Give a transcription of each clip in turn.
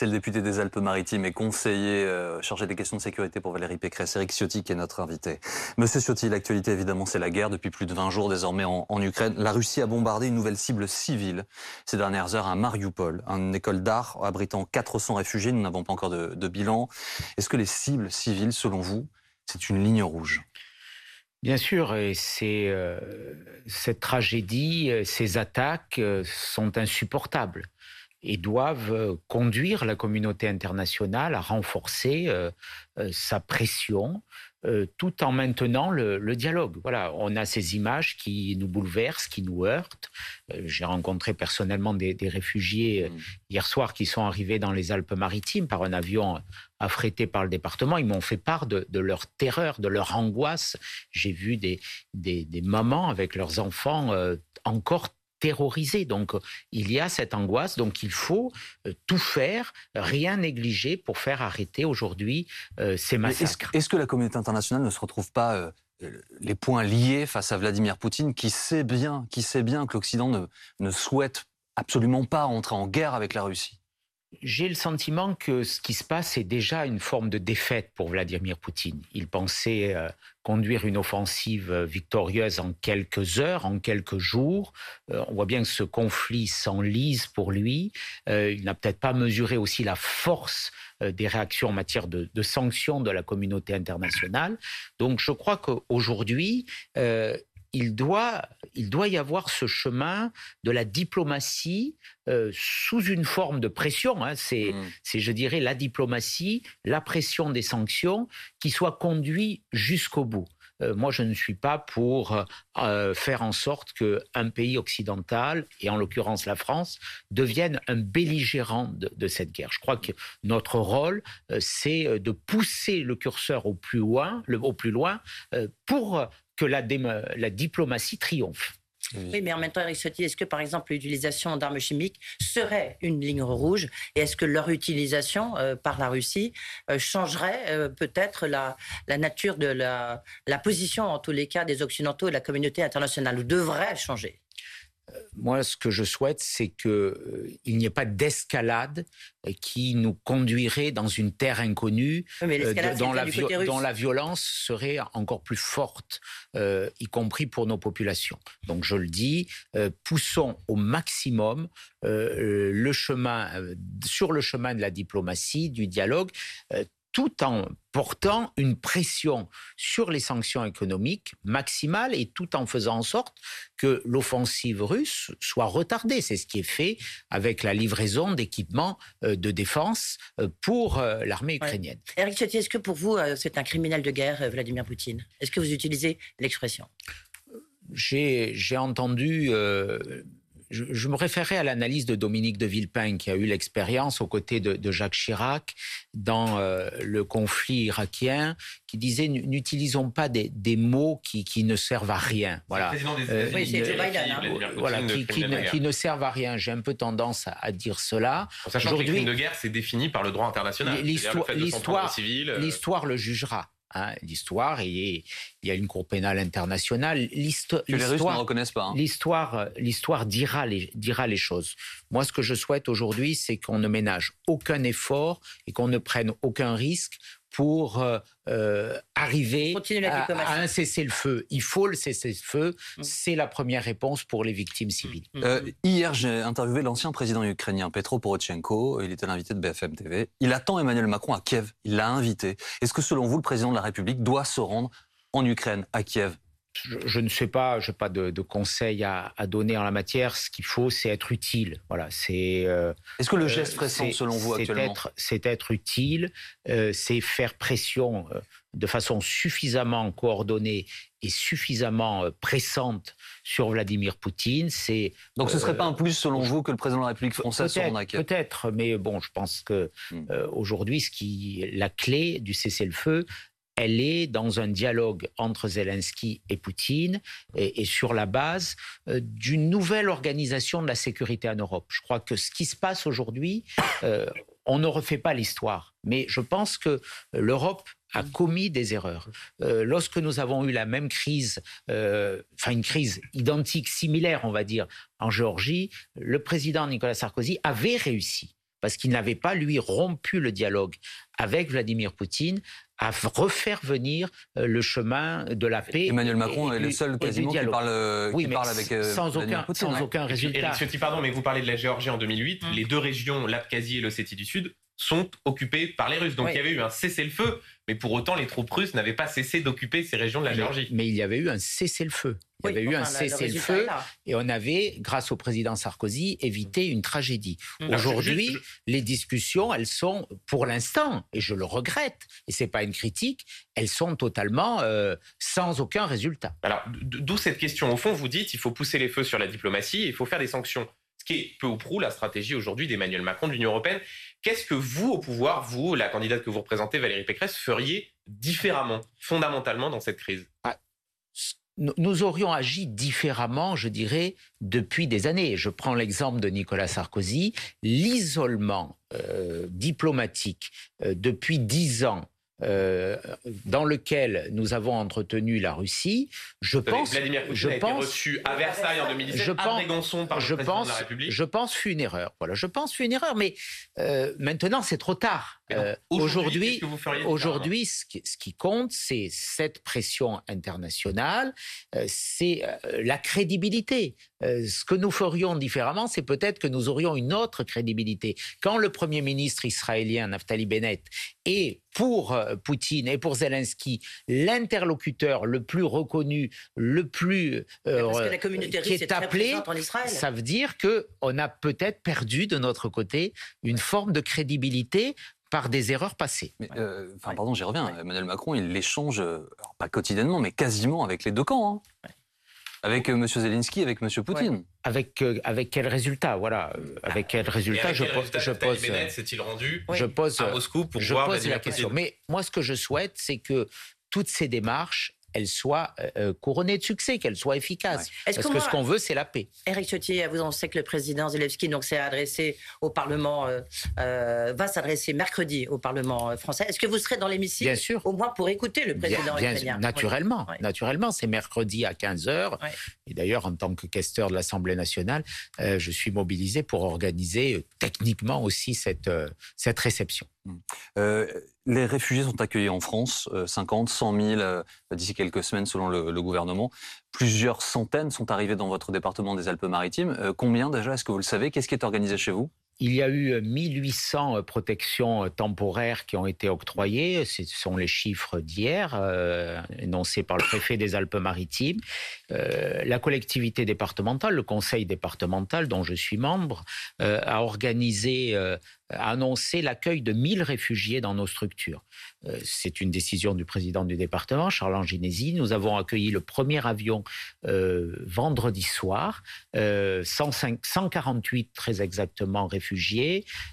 C'est le député des Alpes-Maritimes et conseiller euh, chargé des questions de sécurité pour Valérie Pécresse. Eric Ciotti qui est notre invité. Monsieur Ciotti, l'actualité évidemment c'est la guerre depuis plus de 20 jours désormais en, Ukraine. La Russie a bombardé une nouvelle cible civile ces dernières heures à Mariupol, une école d'art abritant 400 réfugiés. Nous n'avons pas encore de, bilan. Est-ce que les cibles civiles, selon vous, c'est une ligne rouge? Bien sûr, c'est euh, cette tragédie, euh, ces attaques sont insupportables et doivent conduire la communauté internationale à renforcer sa pression euh, tout en maintenant le, dialogue. Voilà, on a ces images qui nous bouleversent, qui nous heurtent. Euh, j'ai rencontré personnellement des, réfugiés euh, mmh. hier soir qui sont arrivés dans les Alpes-Maritimes par un avion affrété par le département. Ils m'ont fait part de, leur terreur, de leur angoisse. J'ai vu des, des, mamans avec leurs enfants encore terrorisés. Donc il y a cette angoisse, donc il faut euh, tout faire, rien négliger pour faire arrêter aujourd'hui euh, ces massacres. Est-ce que, la communauté internationale ne se retrouve pas euh, les points liés face à Vladimir Poutine, qui sait bien, qui sait bien que l'Occident ne, ne souhaite absolument pas entrer en guerre avec la Russie? J'ai le sentiment que ce qui se passe est déjà une forme de défaite pour Vladimir Poutine. Il pensait euh, conduire une offensive euh, victorieuse en quelques heures, en quelques jours. Euh, on voit bien que ce conflit s'enlise pour lui. il n'a peut-être pas mesuré aussi la force des réactions en matière de, de, sanctions de la communauté internationale. Donc je crois qu'aujourd'hui, il doit, il doit y avoir ce chemin de la diplomatie euh, sous une forme de pression. Hein. c'est, mmh. c'est, je dirais, la diplomatie, la pression des sanctions qui soit conduite jusqu'au bout. Euh, moi, je ne suis pas pour euh, faire en sorte qu'un pays occidental, et en l'occurrence la France, devienne un belligérant de, cette guerre. Je crois que notre rôle, c'est de pousser le curseur au plus loin, le, au plus loin pour que la, la diplomatie triomphe. Oui, mais en même temps, Eric Ciotti, est-ce que par exemple l'utilisation d'armes chimiques serait une ligne rouge Et est-ce que leur utilisation euh, par la Russie euh, changerait euh, peut-être la, la, nature de la, la position, en tous les cas, des Occidentaux et de la communauté internationale, ou devrait changer? Moi, ce que je souhaite, c'est qu'il euh, n'y ait pas d'escalade qui nous conduirait dans une terre inconnue, euh, dont, la la violence serait encore plus forte, euh, y compris pour nos populations. Donc, je le dis, poussons au maximum le chemin, sur le chemin de la diplomatie, du dialogue tout en portant une pression sur les sanctions économiques maximales et tout en faisant en sorte que l'offensive russe soit retardée. C'est ce qui est fait avec la livraison d'équipements euh, de défense euh, pour euh, l'armée ukrainienne. Eric Ciotti, est-ce que pour vous, c'est un criminel de guerre, Vladimir Poutine? Est-ce que vous utilisez l'expression? J'ai entendu je, me référais à l'analyse de Dominique de Villepin, qui a eu l'expérience aux côtés de, Jacques Chirac dans euh, le conflit irakien, qui disait n'utilisons pas des, mots qui, ne servent à rien. Voilà. Euh, oui, c'est Joe Biden. Hein. Voilà, qui, ne, servent à rien. J'ai un peu tendance à, dire cela. Sachant que les crimes de guerre, c'est défini par le droit international. L'histoire le jugera. Hein, l'histoire, et il y a une Cour pénale internationale. L'histoire, les Russes ne reconnaissent pas. Hein. L'histoire, l'histoire dira les, dira les choses. Moi, ce que je souhaite aujourd'hui, c'est qu'on ne ménage aucun effort et qu'on ne prenne aucun risque pour euh, euh, arriver à, un cessez-le-feu. Il faut le cessez-le-feu. Mm. C'est la première réponse pour les victimes civiles. Mm. Euh, hier, j'ai interviewé l'ancien président ukrainien Petro Poroshenko. Il était l'invité de BFM TV. Il attend Emmanuel Macron à Kiev. Il l'a invité. Est-ce que selon vous, le président de la République doit se rendre en Ukraine, à Kiev? Je, ne sais pas, je n'ai pas de, de conseils à, donner en la matière. Ce qu'il faut, c'est être utile. Voilà, c'est. Euh, Est-ce que le geste pressant, selon vous, actuellement C'est être utile, euh, c'est faire pression euh, de façon suffisamment coordonnée et suffisamment pressante sur Vladimir Poutine. C'est donc ce serait pas un plus, selon vous, que le président de la République française Peut-être, mais bon, je pense que hmm. aujourd'hui, ce qui la clé du cessez-le-feu, elle est dans un dialogue entre Zelensky et Poutine et, sur la base euh, d'une nouvelle organisation de la sécurité en Europe. Je crois que ce qui se passe aujourd'hui, euh, on ne refait pas l'histoire, mais je pense que l'Europe a commis des erreurs. Euh, lorsque nous avons eu la même crise, enfin une crise identique, similaire, on va dire, en Géorgie, le président Nicolas Sarkozy avait réussi parce qu'il n'avait pas, lui, rompu le dialogue avec Vladimir Poutine, à refaire venir euh, le chemin de la paix. Emmanuel Macron est le seul quasiment qui parle, euh, oui, qui parle avec euh, sans aucun, sans hein. aucun résultat. pardon, mais vous parlez de la Géorgie en 2008. Hum. Les deux régions, l'Abkhazie et l'Ossétie du Sud, sont occupées par les Russes. Donc il y avait eu un cessez-le-feu, mais pour autant les troupes russes n'avaient pas cessé d'occuper ces régions de la Géorgie. Mais il y avait eu un cessez-le-feu. Il y avait eu un cessez-le-feu et on avait, grâce au président Sarkozy, évité une tragédie. Mmh. Aujourd'hui, les discussions, elles sont, pour l'instant, et je le regrette, et c'est pas une critique, elles sont totalement euh, sans aucun résultat. Alors, d'où cette question. Au fond, vous dites, il faut pousser les feux sur la diplomatie, il faut faire des sanctions. Ce qui est peu ou prou la stratégie aujourd'hui d'Emmanuel Macron, de l'Union européenne. Qu'est-ce que vous, au pouvoir, vous, la candidate que vous représentez, Valérie Pécresse, feriez différemment, fondamentalement, dans cette crise? Ah, nous aurions agi différemment, je dirais, depuis des années. Je prends l'exemple de Nicolas Sarkozy. L'isolement euh, diplomatique euh, depuis dix ans euh, dans lequel nous avons entretenu la Russie, je pense, Vladimir Poutine je a pense, été reçu à Versailles en 2017, je pense, par le je président pense, de la République. Je pense fut une erreur. Voilà, je pense fut une erreur, mais euh, maintenant c'est trop tard. Euh, aujourd'hui, aujourd'hui, ce, ce, qui compte, c'est cette pression internationale, euh, c'est euh, la crédibilité. ce que nous ferions différemment, c'est peut-être que nous aurions une autre crédibilité. Quand le premier ministre israélien Naftali Bennett est pour Poutine et pour Zelensky l'interlocuteur le plus reconnu, le plus Parce la communauté qui est, appelé, ça veut dire que on a peut-être perdu de notre côté une forme de crédibilité par des erreurs passées. Euh, enfin, pardon, j'y reviens. Emmanuel Macron, il l'échange, pas quotidiennement, mais quasiment avec les deux camps. Hein. Avec euh, M. Zelensky, avec M. Poutine. Avec, euh, avec quel résultat Voilà. avec quel résultat je, pose, je pose. s'est-il rendu je pose, à Moscou pour je pose la question. Mais moi, ce que je souhaite, c'est que toutes ces démarches elle soit euh, euh, couronnée de succès, qu'elle soit efficace. Parce que, ce qu'on veut, c'est la paix. Eric Ciotti, vous en savez que le président Zelensky donc s'est adressé au Parlement, euh, va s'adresser mercredi au Parlement français. Est-ce que vous serez dans l'hémicycle Bien sûr. Au moins pour écouter le président bien, bien Naturellement, naturellement, c'est mercredi à 15 h Et d'ailleurs, en tant que questeur de l'Assemblée nationale, je suis mobilisé pour organiser techniquement aussi cette, cette réception. Euh, les réfugiés sont accueillis en France, 50, 100 000 d'ici quelques semaines selon le, gouvernement. Plusieurs centaines sont arrivés dans votre département des Alpes-Maritimes. Euh, combien déjà Est-ce que vous le savez? Qu'est-ce qui est organisé chez vous? Il y a eu 1800 euh, protections temporaires qui ont été octroyées. Ce sont les chiffres d'hier, énoncés par le préfet des Alpes-Maritimes. la collectivité départementale, le conseil départemental dont je suis membre, a organisé a annoncé l'accueil de 1000 réfugiés dans nos structures. Euh, c'est une décision du président du département, Charles Anginesi. Nous avons accueilli le premier avion euh, vendredi soir, 148 euh, très exactement réfugiés,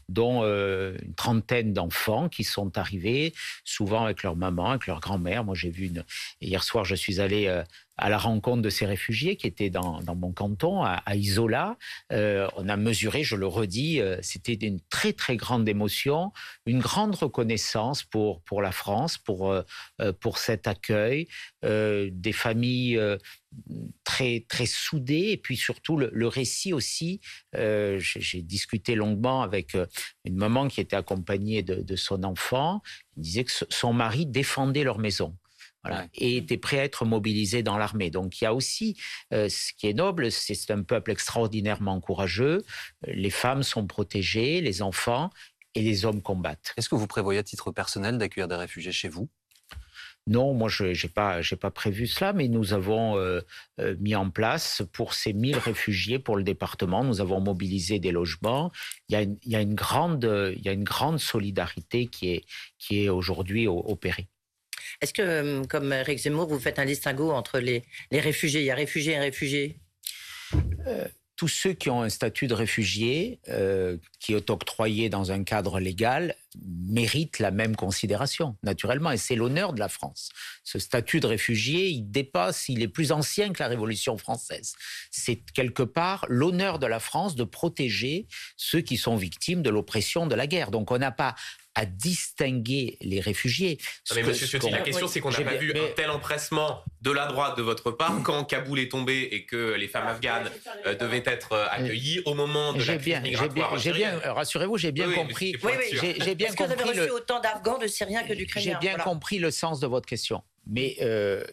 dont une trentaine d'enfants qui sont arrivés, souvent avec leur maman, avec leur grand-mère. Moi, j'ai vu une... Hier soir, je suis allé à la rencontre de ces réfugiés qui étaient dans, mon canton, à, Isola. Euh, on a mesuré, je le redis, euh, c'était une très très grande émotion, une grande reconnaissance pour, la France, pour, euh, cet accueil, des familles très très soudées et puis surtout le, récit aussi. J'ai discuté longuement avec une maman qui était accompagnée de, de son enfant. Il disait que son mari défendait leur maison et était prêt à être mobilisé dans l'armée. Donc il y a aussi euh, ce qui est noble, c'est un peuple extraordinairement courageux. Les femmes sont protégées, les enfants et les hommes combattent. Est-ce que vous prévoyez à titre personnel d'accueillir des réfugiés chez vous? Non, moi je n'ai pas, pas prévu cela, mais nous avons euh, euh, mis en place pour ces 1000 réfugiés pour le département, nous avons mobilisé des logements. Il y a une, il y a une, grande, il y a une grande solidarité qui est, qui est aujourd'hui opérée. Est-ce que, euh, comme Eric Zemmour, vous faites un distinguo entre les, réfugiés? Il y a réfugiés et réfugiés. Euh, tous ceux qui ont un statut de réfugié, euh, qui est octroyé dans un cadre légal, mérite la même considération, naturellement, et c'est l'honneur de la France. Ce statut de réfugié, il dépasse, il est plus ancien que la Révolution française. C'est quelque part l'honneur de la France de protéger ceux qui sont victimes de l'oppression de la guerre. Donc on n'a pas à distinguer les réfugiés. mais Monsieur Ciotti, la question c'est qu'on n'a pas vu un tel empressement de la droite de votre part quand Kaboul est tombé et que les femmes afghanes euh, devaient être euh, accueillies au moment de la crise migratoire. J'ai bien, rassurez-vous, j'ai bien compris. J'ai bien compris. Que vous avez reçu autant d'Afghans, de Syriens que d'Ukrainiens. J'ai bien compris le sens de votre question, mais. Euh,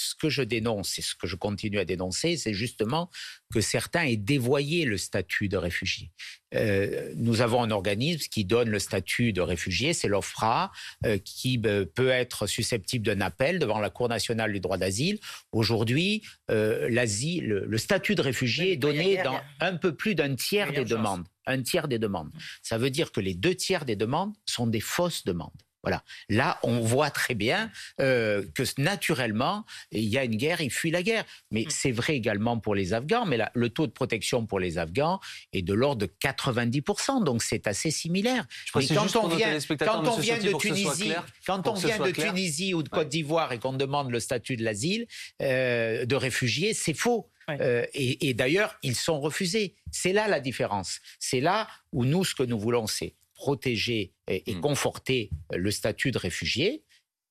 ce que je dénonce et ce que je continue à dénoncer, c'est justement que certains aient dévoyé le statut de réfugié. Euh, nous avons un organisme qui donne le statut de réfugié, c'est l'OFRA, euh, qui euh, peut être susceptible d'un appel devant la Cour nationale du droit d'asile. Aujourd'hui, l'asile, le, statut de réfugié est donné dans un peu plus d'un tiers des demandes. Un tiers des demandes. Ça veut dire que les deux tiers des demandes sont des fausses demandes. Voilà. Là, on voit très bien euh, que naturellement, il y a une guerre, il fuit la guerre. Mais mm. c'est vrai également pour les Afghans. Mais là, le taux de protection pour les Afghans est de l'ordre de 90%. Donc c'est assez similaire. mais quand on vient, quand on vient de Tunisie, quand on vient de Tunisie ou de Côte d'Ivoire et qu'on demande le statut de l'asile euh, de réfugié, c'est faux. Euh, et, et d'ailleurs, ils sont refusés. C'est là la différence. C'est là où nous, ce que nous voulons, c'est protéger et, hmm. conforter le statut de réfugié,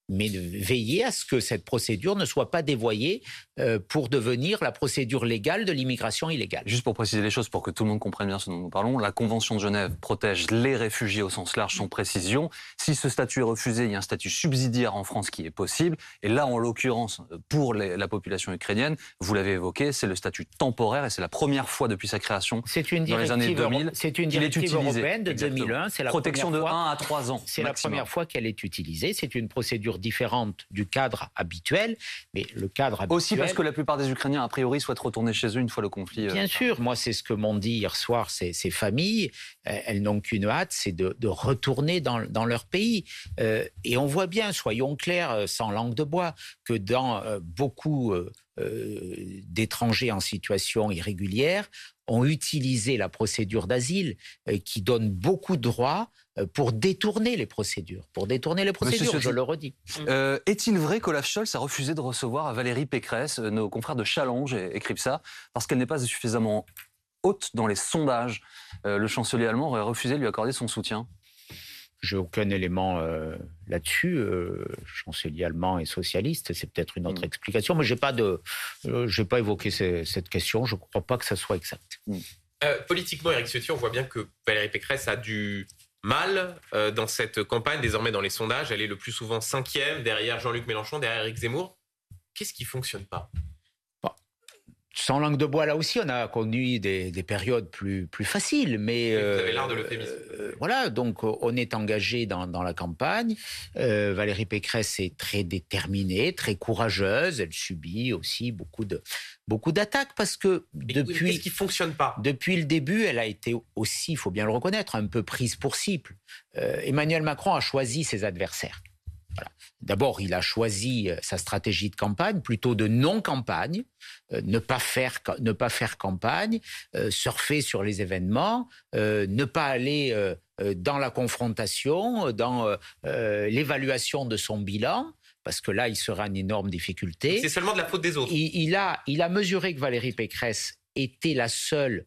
mais de veiller à ce que cette procédure ne soit pas dévoyée euh, pour devenir la procédure légale de l'immigration illégale. Juste pour préciser les choses, pour que tout le monde comprenne bien ce dont nous parlons, la Convention de Genève protège les réfugiés au sens large, sans précision. Si ce statut est refusé, il y a un statut subsidiaire en France qui est possible. Et là, en l'occurrence, pour la population ukrainienne, vous l'avez évoqué, c'est le statut temporaire et c'est la première fois depuis sa création une dans les années 2000 C'est une directive européenne de 2001. C'est la protection de 1 à 3 ans. C'est la première fois qu'elle est utilisée. C'est une procédure différente du cadre habituel. Mais le cadre habituel... Aussi parce que la plupart des Ukrainiens, a priori, souhaitent retourner chez eux une fois le conflit... Euh, Bien sûr. Moi, c'est ce que m'ont dit hier soir ces, ces familles. Euh, elles n'ont qu'une hâte, c'est de, retourner dans, dans, leur pays. Euh, et on voit bien, soyons clairs, sans langue de bois, que dans beaucoup d'étrangers en situation irrégulière, ont utilisé la procédure d'asile qui donne beaucoup de droits euh, pour détourner les procédures. Pour détourner les procédures, je le redis. Euh, est-il vrai qu'Olaf Scholz a refusé de recevoir Valérie Pécresse euh, Nos confrères de Challenge écrivent ça, parce qu'elle n'est pas suffisamment haute dans les sondages. le chancelier allemand aurait refusé de lui accorder son soutien? J'ai aucun élément là-dessus. chancelier allemand et socialiste, c'est peut-être une autre mm. explication, mais j'ai pas de, j'ai pas évoqué cette question. Je ne crois pas que ça soit exact. Mm. politiquement, Eric Ciotti, on voit bien que Valérie Pécresse a dû mal euh, dans cette campagne. Désormais, dans les sondages, elle est le plus souvent cinquième derrière Jean-Luc Mélenchon, derrière Eric Zemmour. Qu'est-ce qui fonctionne pas? Sans langue de bois, là aussi, on a connu des, périodes plus, plus faciles. Mais, vous avez l'art de euh, euh, voilà, donc on est engagé dans, la campagne. Valérie Pécresse est très déterminée, très courageuse. Elle subit aussi beaucoup de beaucoup d'attaques parce que depuis ce qui fonctionne pas? depuis le début, elle a été aussi, il faut bien le reconnaître, un peu prise pour cible. Emmanuel Macron a choisi ses adversaires. D'abord, il a choisi euh, sa stratégie de campagne plutôt de non-campagne, euh, ne, pas faire, ne pas faire campagne, euh, surfer sur les événements, ne pas aller dans la confrontation, dans l'évaluation de son bilan parce que là, il sera une énorme difficulté. C'est seulement de la faute des autres. il, a, il a mesuré que Valérie Pécresse était la seule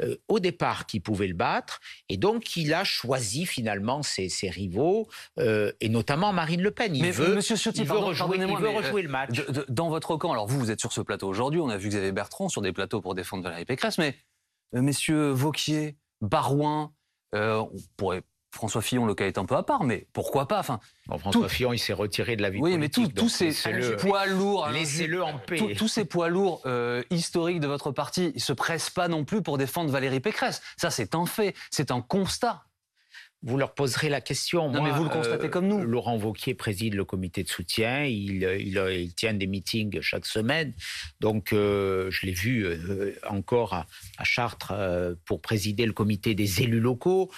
euh, au départ qui pouvait le battre. Et donc, il a choisi finalement ses, rivaux, euh, et notamment Marine LePen. Il veut, Monsieur Ciotti, rejouer, il veut rejouer le match. dans votre camp, alors vous, vous êtes sur ce plateau aujourd'hui, on a vu Xavier Bertrand sur des plateaux pour défendre Valérie Pécresse, mais euh, messieurs Vauquier, Barouin, on pourrait François Fillon, le cas est un peu à part, mais pourquoi pas enfin, François Fillon, il s'est retiré de la vie oui, politique. Oui, mais tous ces poids lourds, laissez-le en paix. Tous ces poids lourds euh, historiques de votre parti, ils se pressent pas non plus pour défendre Valérie Pécresse. Ça, c'est un fait, c'est un constat vous leur poserez la question. Non, mais vous le constatez comme nous. Laurent Vauquier préside le comité de soutien. Il, il, tient des meetings chaque semaine. Donc, euh, je l'ai vu euh, encore à, Chartres euh, pour présider le comité des élus locaux.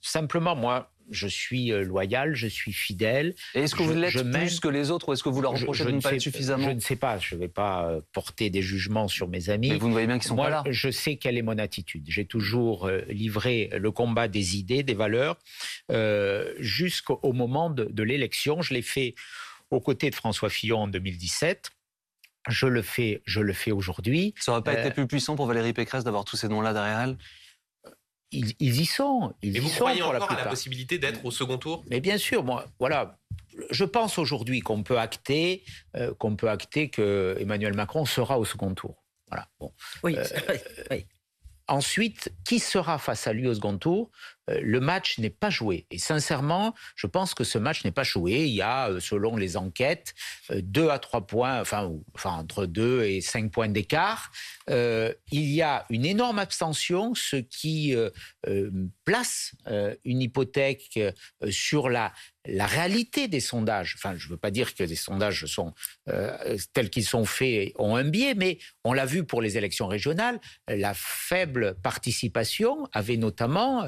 simplement, moi, je suis euh, loyal, je suis fidèle. Et est-ce que vous l'êtes plus que les autres ou est-ce que vous leur reprochez de ne pas être suffisamment Je ne sais pas, je ne vais pas euh, porter des jugements sur mes amis. Mais vous ne voyez bien qu'ils sont pas là. Je sais quelle est mon attitude. J'ai toujours euh, livré le combat des idées, des valeurs, jusqu'au moment de, de l'élection. Je l'ai fait aux côtés de François Fillon en 2017 je le fais, je le fais aujourd'hui. Ça n'aurait pas été plus puissant pour Valérie Pécresse d'avoir tous ces noms-là derrière elle? Ils, y sont. Ils Et vous y croyez sont encore à la possibilité d'être au second tour? Mais bien sûr, moi, voilà. Je pense aujourd'hui qu'on peut acter, euh, qu'on peut acter que Emmanuel Macron sera au second tour. Voilà. Bon. Oui, euh, oui. Ensuite, qui sera face à lui au second tour? Le match n'est pas joué. Et sincèrement, je pense que ce match n'est pas joué. Il y a, euh, selon les enquêtes, euh, deux à trois points, enfin, entre deux et cinq points d'écart. il y a une énorme abstention, ce qui place une hypothèque sur la, la réalité des sondages, enfin, je ne veux pas dire que les sondages sont euh, tels qu'ils sont faits ont un biais, mais on l'a vu pour les élections régionales, la faible participation avait notamment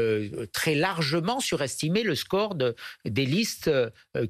euh, euh, très largement surestimé le score de, des listes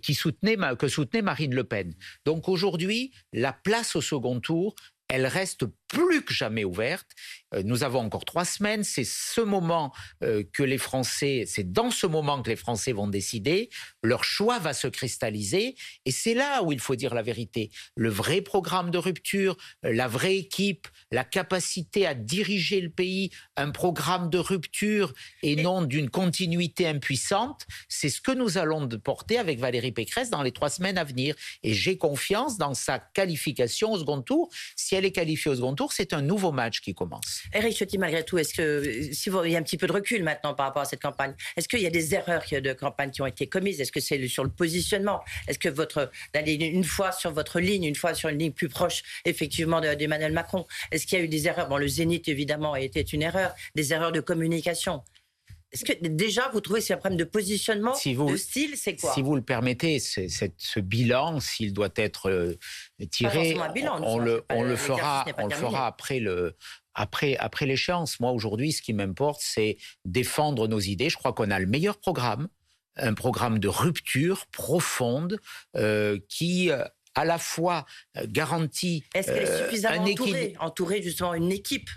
qui soutenaient, que soutenait Marine Le Pen. Donc aujourd'hui, la place au second tour, elle reste plus que jamais ouverte. Euh, nous avons encore trois semaines. C'est ce moment euh, que les Français, c'est dans ce moment que les Français vont décider. Leur choix va se cristalliser. Et c'est là où il faut dire la vérité. Le vrai programme de rupture, euh, la vraie équipe, la capacité à diriger le pays, un programme de rupture et non d'une continuité impuissante, c'est ce que nous allons porter avec Valérie Pécresse dans les trois semaines à venir. Et j'ai confiance dans sa qualification au second tour. Si elle est qualifiée au second tour, c'est un nouveau match qui commence. Eric Ciotti, malgré tout, est-ce que, si vous, il y a un petit peu de recul maintenant par rapport à cette campagne, est-ce qu'il y a des erreurs de campagne qui ont été commises? Est-ce que c'est sur le positionnement? Est-ce que votre, d'aller une fois sur votre ligne, une fois sur une ligne plus proche, effectivement, d'Emmanuel Macron, est-ce qu'il y a eu des erreurs? Bon, le Zénith, évidemment, été une erreur, des erreurs de communication. Est-ce que déjà vous trouvez que c'est un problème de positionnement, de style, c'est quoi? Si vous le permettez, ce bilan, s'il doit être euh, tiré, on, le, on le fera, on le fera après le. Après, après l'échéance, moi aujourd'hui, ce qui m'importe, c'est défendre nos idées. Je crois qu'on a le meilleur programme, un programme de rupture profonde euh, qui euh, à la fois garantit. Est-ce qu'elle est suffisamment entourée, entourée justement une équipe?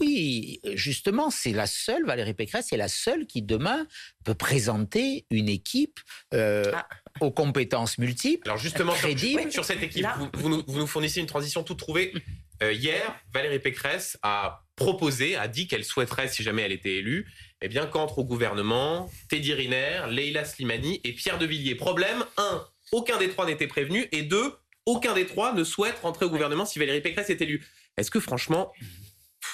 Oui, justement, c'est la seule, Valérie Pécresse, c'est la seule qui demain peut présenter une équipe euh, ah. aux compétences multiples. Alors justement, sur, cette équipe, vous, nous, fournissez une transition toute trouvée. Euh, hier, Valérie Pécresse a proposé, a dit qu'elle souhaiterait, si jamais elle était élue, eh bien qu'entre au gouvernement Teddy Riner, Leila Slimani et Pierre de Villiers. Problème, un, aucun des trois n'était prévenu, et deux, aucun des trois ne souhaite rentrer au gouvernement si Valérie Pécresse est élue. Est-ce que franchement,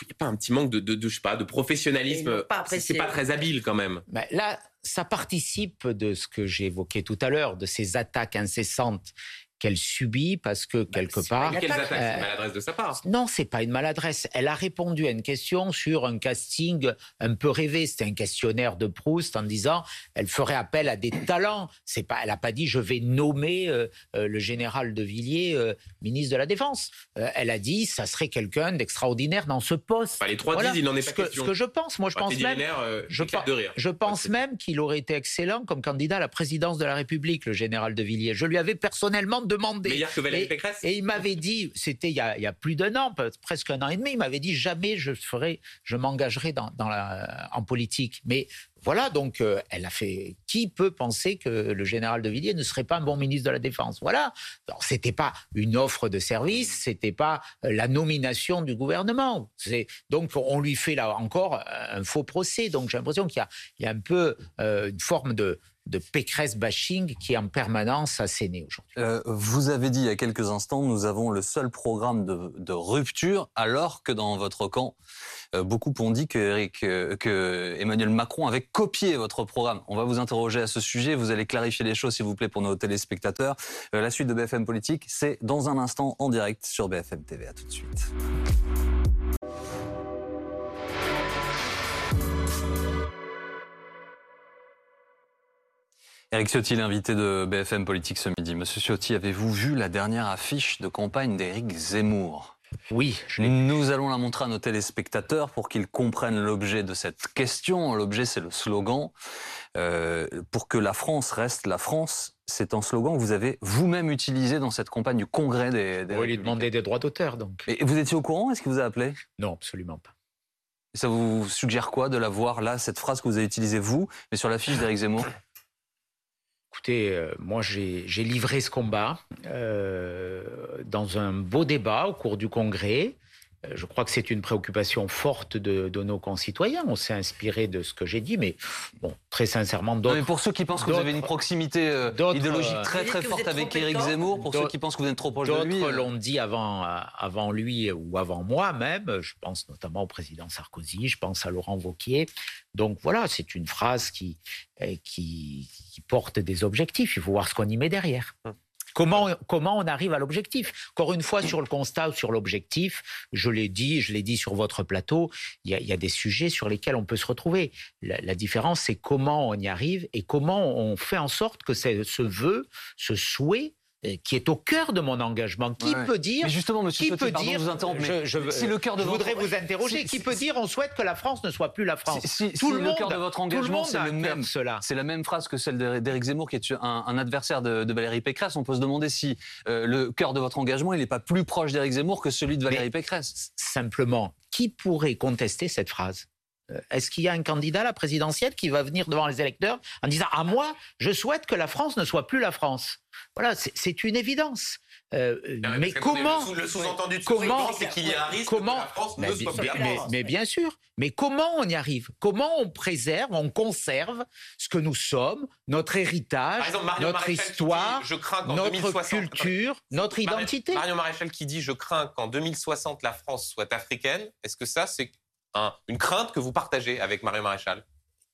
il n'y a pas un petit manque de, de, je sais pas, de professionnalisme C'est pas très habile quand même. Mais là, ça participe de ce que j'ai évoqué tout à l'heure, de ces attaques incessantes qu'elle subit parce que bah, quelque part. Attaques C'est une maladresse de sa part. Non, c'est pas une maladresse. Elle a répondu à une question sur un casting un peu rêvé. C'était un questionnaire de Proust en disant elle ferait appel à des talents. C'est pas, elle a pas dit je vais nommer euh, euh, le général de Villiers euh, ministre de la Défense. elle a dit ça serait quelqu'un d'extraordinaire dans ce poste. Bah, les trois disent il n'en est pas ce question. Que, ce que je pense, moi je pense même, je, je pense même qu'il aurait été excellent comme candidat à la présidence de la République, le général de Villiers. Je lui avais personnellement demandé. Meilleur que Valérie Pécresse Et il m'avait dit, c'était il, y a plus d'un an, presque un an et demi, il m'avait dit jamais je ferai, je m'engagerai dans, la, en politique. Mais voilà, donc euh, elle a fait. Qui peut penser que le général de Villiers ne serait pas un bon ministre de la Défense? Voilà. C'était pas une offre de service, c'était pas euh, la nomination du gouvernement. Donc on lui fait là encore un faux procès. Donc j'ai l'impression qu'il y, a un peu euh, une forme de de Pécresse bashing qui est en permanence asséné aujourd'hui. Euh, vous avez dit il y a quelques instants, nous avons le seul programme de, rupture, alors que dans votre camp, euh, beaucoup ont dit que, euh, que, Emmanuel Macron avait copié votre programme. On va vous interroger à ce sujet, vous allez clarifier les choses s'il vous plaît pour nos téléspectateurs. la suite de BFM Politique, c'est dans un instant en direct sur BFM TV. À tout de suite. Eric Ciotti, l'invité de BFM Politique ce midi. Monsieur Ciotti, avez-vous vu la dernière affiche de campagne d'Éric Zemmour? Oui, je l'ai. Nous allons la montrer à nos téléspectateurs pour qu'ils comprennent l'objet de cette question. L'objet, c'est le slogan. Euh, pour que la France reste la France, c'est un slogan que vous avez vous-même utilisé dans cette campagne du Congrès des. des lui Républicains. demander des droits d'auteur, donc. Et vous étiez au courant Est-ce qu'il vous a appelé? Non, absolument pas. Ça vous suggère quoi de la voir là, cette phrase que vous avez utilisée vous, mais sur l'affiche d'Éric Zemmour? Écoutez, euh, moi j'ai livré ce combat euh, dans un beau débat au cours du Congrès. Euh, Je crois que c'est une préoccupation forte de, de nos concitoyens. On s'est inspiré de ce que j'ai dit, mais bon, très sincèrement, d'autres mais pour ceux qui pensent que vous avez une proximité euh, idéologique euh, très très forte avec Éric Zemmour, pour ceux qui pensent que vous êtes trop proche de lui. D'autres l'ont dit avant, avant lui ou avant moi même. Je pense notamment au président Sarkozy, je pense à Laurent Wauquiez. Donc voilà, c'est une phrase qui, qui, qui porte des objectifs. Il faut voir ce qu'on y met derrière. Hum. Comment, comment on arrive à l'objectif? Encore une fois, sur le constat ou sur l'objectif, je l'ai dit, je l'ai dit sur votre plateau, il y, a, des sujets sur lesquels on peut se retrouver. La, la différence, c'est comment on y arrive et comment on fait en sorte que ce vœu, ce souhait, qui est au cœur de mon engagement, qui Ouais. peut dire Mais justement, monsieur qui Ciotti, peut pardon dire vous je, je le cœur de je votre- voudrais vous interroger. qui peut dire on souhaite que la France ne soit plus la France? Si, si- Tout si le le, monde, cœur de votre engagement, c'est le même. cela. C'est la même phrase que celle d'É- d'Éric Zemmour, qui est un, un adversaire de, de Valérie Pécresse. On peut se demander si euh, le cœur de votre engagement, il n'est pas plus proche d'Éric Zemmour que celui de Valérie Mais- Pécresse. Simplement, qui pourrait contester cette phrase? Euh, Est-ce qu'il y a un candidat à la présidentielle qui va venir devant les électeurs en disant à moi, je souhaite que la France ne soit plus la France? Voilà, c'est- une évidence. Euh, Non, mais comment Le sous- le sous-entendu comment- c'est qu'il y a un risque comment- que la France mais, ne soit plus mais- la mais- France. mais bien sûr. Mais comment on y arrive? Comment on préserve, on conserve ce que nous sommes, notre héritage, exemple, notre Maréchal histoire, dit, je crains qu'en notre 2060 culture, notre identité? Marion Maréchal qui dit Je crains qu'en 2060 la France soit africaine. Est-ce que ça, c'est un- une crainte que vous partagez avec Marion Maréchal?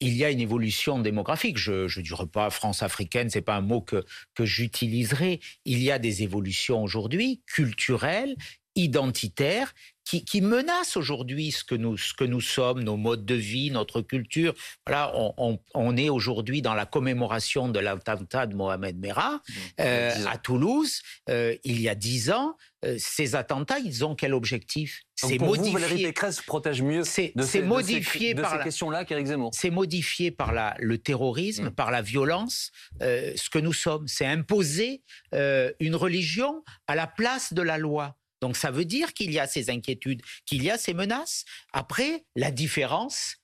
Il y a une évolution démographique. Je ne dirais pas France africaine, c'est pas un mot que, que j'utiliserai. Il y a des évolutions aujourd'hui culturelles, identitaires, qui, qui menacent aujourd'hui ce que nous ce que nous sommes, nos modes de vie, notre culture. Voilà, on, on- on est aujourd'hui dans la commémoration de l'attentat de Mohamed Merah euh, à Toulouse. euh, il y a dix ans, Euh, ces attentats, ils ont quel objectif? C'est vous, Valérie. Pécresse protège mieux C'est de ces, modifié de ces, par de la- ces questions-là qu'Éric Zemmour. c'est modifié par la, le terrorisme, Mm. par la violence, euh, ce que nous sommes. C'est imposer euh, une religion à la place de la loi. Donc ça veut dire qu'il y a ces inquiétudes, qu'il y a ces menaces. Après, la différence.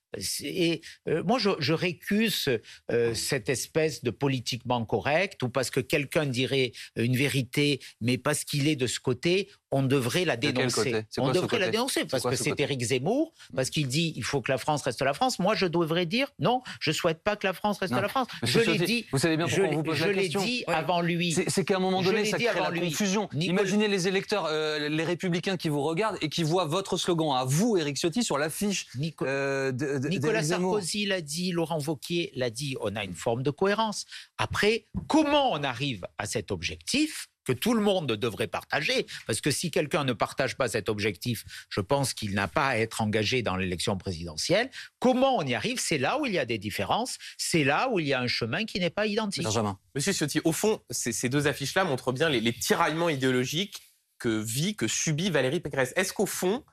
Et euh, moi, je, je récuse euh, cette espèce de politiquement correct, ou parce que quelqu'un dirait une vérité, mais parce qu'il est de ce côté, on devrait la dénoncer. On devrait la dénoncer parce que ce c'est Éric Zemmour, parce qu'il dit il faut que la France reste la France. Moi, je devrais dire non, je souhaite pas que la France reste Non. la France. Je l'ai dit. Vous savez bien Je, pourquoi on vous pose je la question? dit avant lui. C'est qu'à un moment Je donné, ça crée la lui. confusion. Nicolas- Imaginez les électeurs, euh, les républicains qui vous regardent et qui voient votre slogan à vous, Éric Ciotti, sur l'affiche Nico- euh, de- de- Nicolas. Sarkozy l'a dit, Laurent Wauquiez l'a dit, on a une forme de cohérence. Après, comment on arrive à cet objectif? Que tout le monde devrait partager Parce que si quelqu'un ne partage pas cet objectif, je pense qu'il n'a pas à être engagé dans l'élection présidentielle. Comment on y arrive? C'est là où il y a des différences, c'est là où il y a un chemin qui n'est pas identique. Benjamin. Monsieur Ciotti, au fond, ces, ces deux affiches-là montrent bien les, les tiraillements idéologiques que vit, que subit Valérie Pécresse. Est-ce qu'au fond,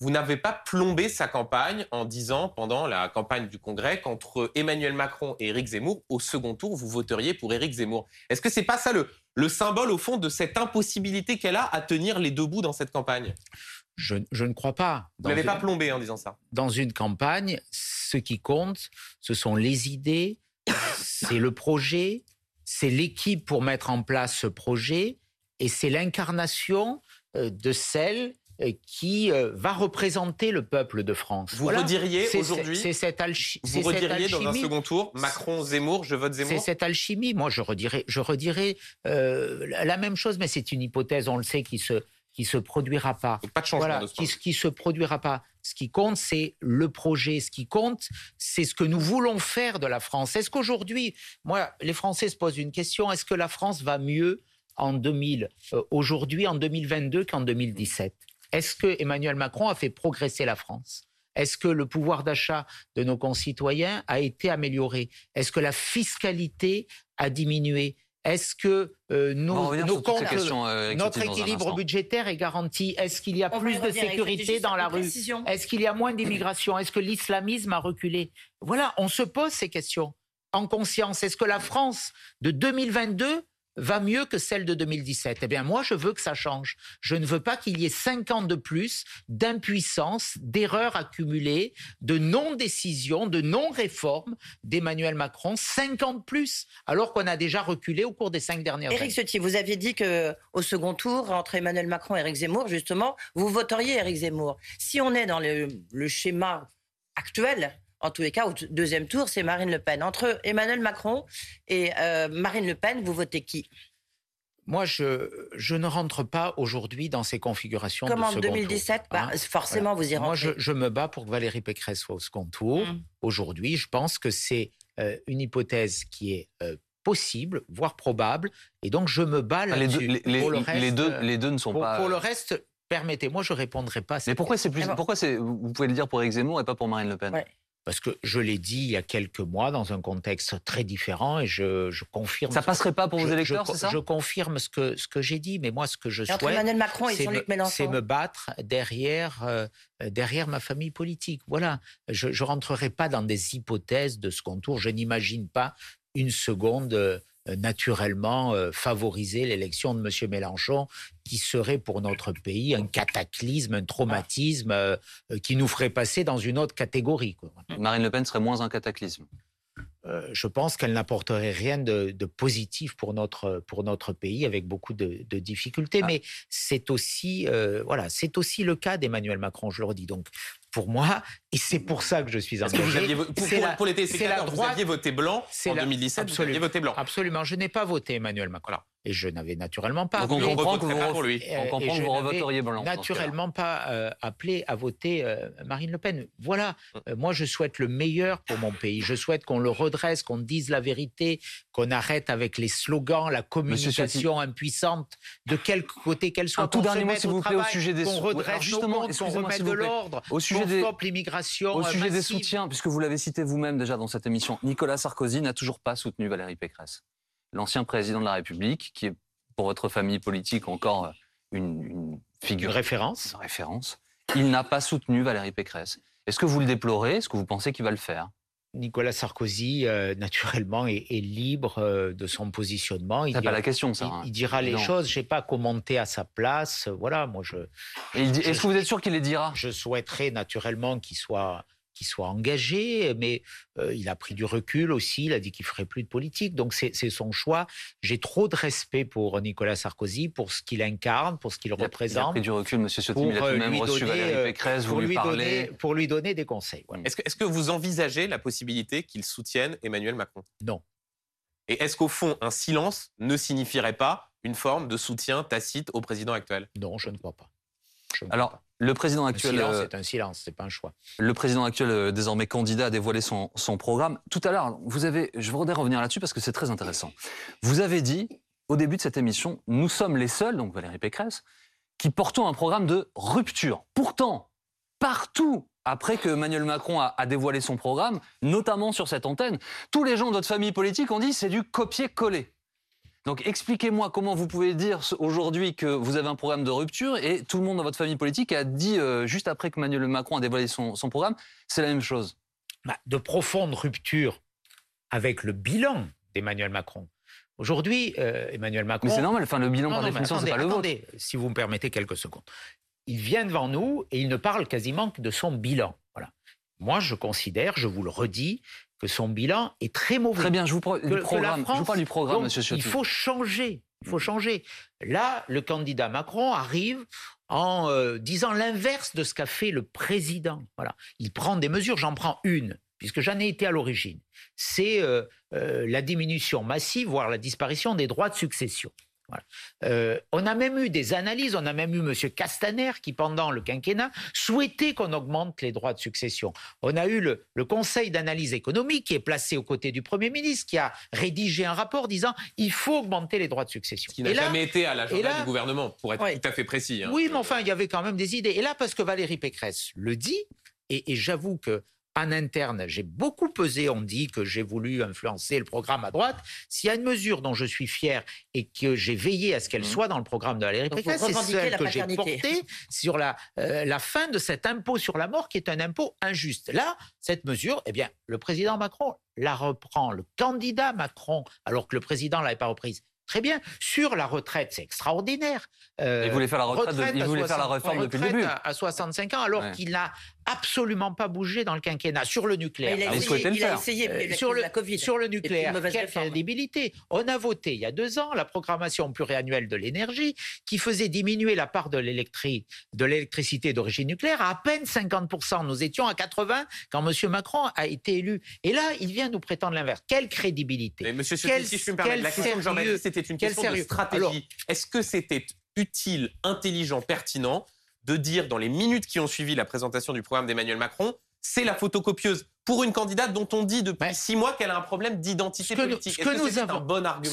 vous n'avez pas plombé sa campagne en disant, pendant la campagne du Congrès, qu'entre Emmanuel Macron et Éric Zemmour, au second tour, vous voteriez pour Éric Zemmour? Est-ce que c'est pas ça le, le symbole, au fond, de cette impossibilité qu'elle a à tenir les deux bouts dans cette campagne Je, je ne crois pas. Vous Dans une- pas plombé en disant ça. dans une campagne, ce qui compte, ce sont les idées, c'est le projet, c'est l'équipe pour mettre en place ce projet, et c'est l'incarnation euh, de celle qui euh, va représenter le peuple de France. Vous rediriez C'est- aujourd'hui- c'est cette, alchi- Vous c'est cette rediriez dans un second tour Macron-Zemmour, je vote C'est Zemmour cette alchimie. Moi, je redirais, je redirais euh, la même chose, mais c'est une hypothèse, on le sait, qui se qui se produira pas. Donc pas de changement Voilà, de ce qui, qui se produira pas. Ce qui compte, c'est le projet. Ce qui compte, c'est ce que nous voulons faire de la France. Est-ce qu'aujourd'hui, moi, les Français se posent une question est-ce que la France va mieux en 2000, euh, aujourd'hui, en 2022 qu'en 2017 Est-ce que Emmanuel Macron a fait progresser la France? Est-ce que le pouvoir d'achat de nos concitoyens a été amélioré? Est-ce que la fiscalité a diminué? Est-ce que euh, nos, nos comptes, questions, euh, notre équilibre budgétaire est garanti? Est-ce qu'il y a On plus de sécurité dans la rue? Est-ce qu'il y a moins d'immigration? Est-ce que l'islamisme a reculé? Voilà, on se pose ces questions en conscience. Est-ce que la France de 2022 va mieux que celle de 2017 Eh bien, moi, je veux que ça change. Je ne veux pas qu'il y ait 5 ans de plus d'impuissance, d'erreurs accumulées, de non-décision, de non-réforme d'Emmanuel Macron. 5 ans de plus, alors qu'on a déjà reculé au cours des 5 dernières Éric années. Ciotti, vous aviez dit que au second tour, entre Emmanuel Macron et Éric Zemmour, justement, vous voteriez Éric Zemmour. Si on est dans le, le schéma actuel, en tous les cas, au deuxième tour, c'est Marine Le Pen. Entre Emmanuel Macron et euh, Marine Le Pen, vous votez qui? Moi, je, je ne rentre pas aujourd'hui dans ces configurations Comme de en second 2017, tour, bah, hein. forcément, vous y Moi, rentrez. je, je me bats pour que Valérie Pécresse soit au second tour. Mm. Aujourd'hui, je pense que c'est euh, une hypothèse qui est euh, possible, voire probable. Et donc, je me bats Ah, les, deux, les, les- le les reste, deux, les deux ne sont pour, pas. pour le reste, permettez-moi, je répondrai pas à cette Mais pourquoi c'est plus Pourquoi c'est Vous pouvez le dire pour Zemmour et pas pour Marine Le Pen? Ouais. Parce que je l'ai dit il y a quelques mois dans un contexte très différent et je, je confirme. Ça passerait pas pour vos électeurs, c'est ça je confirme ce que, ce que j'ai dit, mais moi, ce que je Et entre souhaite, Emmanuel Macron et c'est Jean-Luc me, c'est me battre derrière, euh, derrière ma famille politique. Voilà. Je ne rentrerai pas dans des hypothèses de second tour. Je n'imagine pas une seconde euh, naturellement euh, favoriser l'élection de M. Mélenchon, qui serait pour notre pays un cataclysme, un traumatisme euh, euh, qui nous ferait passer dans une autre catégorie. quoi. Marine Le Pen serait moins un cataclysme. Euh, je pense qu'elle n'apporterait rien de, de positif pour notre, pour notre pays, avec beaucoup de, de difficultés. Ah. Mais c'est aussi, euh, voilà, c'est aussi le cas d'Emmanuel Macron, je le redis. Donc, pour moi, et c'est pour ça que je suis Est-ce que vous engagé. aviez pour, pour- la- pour les vous aviez voté blanc en la- 2017, vous aviez voté blanc. Absolument, je n'ai pas voté Emmanuel Macron. Et je n'avais naturellement pas Donc on comprend que vous, pour lui. Euh, on comprend que vous revoteriez blanc. naturellement pas euh, appelé à voter euh, Marine Le Pen. Voilà, Euh, moi je souhaite le meilleur pour mon pays. Je souhaite qu'on le redresse, qu'on dise la vérité, qu'on arrête avec les slogans, la communication impuissante, de quel côté qu'elle soit. Un tout dernier mot, s'il vous plaît, au sujet des Qu'on redresse justement, qu'on remette de l'ordre, Au sujet des- l'immigration. Au sujet des soutiens, puisque vous l'avez cité vous-même déjà dans cette émission, Nicolas Sarkozy n'a toujours pas soutenu Valérie Pécresse, l'ancien président de la République, qui est pour votre famille politique encore euh, une, une Une figure référence. référence. Il n'a pas soutenu Valérie Pécresse. Est-ce que vous le déplorez? Est-ce que vous pensez qu'il va le faire? Nicolas Sarkozy, euh, naturellement, est, est libre euh, de son positionnement. Il C'est pas dira- la question, ça. il, hein. il dira les Non. choses. Je n'ai pas commenté à sa place. Voilà, moi, je, Est-ce que vous êtes sûr qu'il les dira? je souhaiterais naturellement qu'il soit, qu'il soit engagé, mais euh, il a pris du recul aussi. Il a dit qu'il ferait plus de politique. Donc, c'est son choix. J'ai trop de respect pour Nicolas Sarkozy, pour ce qu'il incarne, pour ce qu'il Il a- Il a représente. pris du recul, Monsieur mais il a tout euh, même reçu donner, Valérie euh, Pécresse, vous lui lui parlez. donner, pour lui donner des conseils. voilà. Est-ce que, que vous envisagez la possibilité qu'il soutienne Emmanuel Macron? Non. Et est-ce qu'au fond, un silence ne signifierait pas une forme de soutien tacite au président actuel? Non, je ne crois pas. Alors, pas. Le président actuel, silence, euh, c'est un silence, c'est pas un choix. le président actuel, euh, désormais candidat, a dévoilé son, son programme. Tout à l'heure, vous avez, je voudrais revenir là-dessus parce que c'est très intéressant. Vous avez dit, au début de cette émission, nous sommes les seuls, donc Valérie Pécresse, qui portons un programme de rupture. Pourtant, partout, après que Emmanuel Macron a, a dévoilé son programme, notamment sur cette antenne, tous les gens de votre famille politique ont dit c'est du copier-coller. Donc expliquez-moi comment vous pouvez dire aujourd'hui que vous avez un programme de rupture et tout le monde dans votre famille politique a dit euh, juste après que Emmanuel Macron a dévoilé son, son programme, c'est la même chose. Bah, de profondes ruptures avec le bilan d'Emmanuel Macron. Aujourd'hui, euh, Emmanuel Macron. Mais c'est normal, enfin le bilan Non, par non, définition, c'est pas le vôtre. si vous me permettez quelques secondes. Il vient devant nous et il ne parle quasiment que de son bilan. Voilà. Moi, je considère, je vous le redis, que son bilan est très mauvais. Très bien, je vous, pro- Que- je parle du programme, Donc, monsieur Ciotti. Il faut changer. Il faut changer. Là, le candidat Macron arrive en euh, disant l'inverse de ce qu'a fait le président. Voilà. Il prend des mesures. J'en prends une, puisque j'en ai été à l'origine. C'est euh, euh, la diminution massive, voire la disparition des droits de succession. Voilà. Euh, on a même eu des analyses, on a même eu M. Castaner qui, pendant le quinquennat, souhaitait qu'on augmente les droits de succession. On a eu le, le Conseil d'analyse économique qui est placé aux côtés du Premier ministre, qui a rédigé un rapport disant il faut augmenter les droits de succession. Ce qui n'a jamais été à l'agenda du gouvernement, pour être Ouais. tout à fait précis. hein. oui, mais enfin, il y avait quand même des idées. Et là, parce que Valérie Pécresse le dit, et, et j'avoue que en interne, j'ai beaucoup pesé, on dit que j'ai voulu influencer le programme à droite. S'il y a une mesure dont je suis fier et que j'ai veillé à ce qu'elle Mmh. soit dans le programme de Valérie Pécresse, c'est celle que j'ai portée sur la, euh, la fin de cet impôt sur la mort qui est un impôt injuste. Là, cette mesure, eh bien, le président Macron la reprend, le candidat Macron, alors que le président ne l'avait pas reprise. Très bien. Sur la retraite, c'est extraordinaire. Euh, Il voulait faire la retraite, de- il voulait faire la 60 réforme depuis le retraite début. À, à 65 ans, alors Ouais. qu'il n'a absolument pas bougé dans le quinquennat. Sur le nucléaire. Il a par il essayé, a essayé, mais il a euh, sur, le, de la Covid. sur le nucléaire, quelle crédibilité On a voté il y a deux ans la programmation pluriannuelle de l'énergie qui faisait diminuer la part de l'électri- de l'électricité d'origine nucléaire à à peine 50%. Nous étions à 80% quand M. Macron a été élu. Et là, il vient nous prétendre l'inverse. Quelle crédibilité Mais monsieur Quel- si je puis me permettre, quel la question de sérieux, Jean-Baptiste, c'était une question de stratégie. Est-ce que c'était utile, intelligent, pertinent de dire dans les minutes qui ont suivi la présentation du programme d'Emmanuel Macron, c'est la photocopieuse pour une candidate dont on dit depuis Ouais. six mois qu'elle a un problème d'identité Ce que nous- politique ce nous un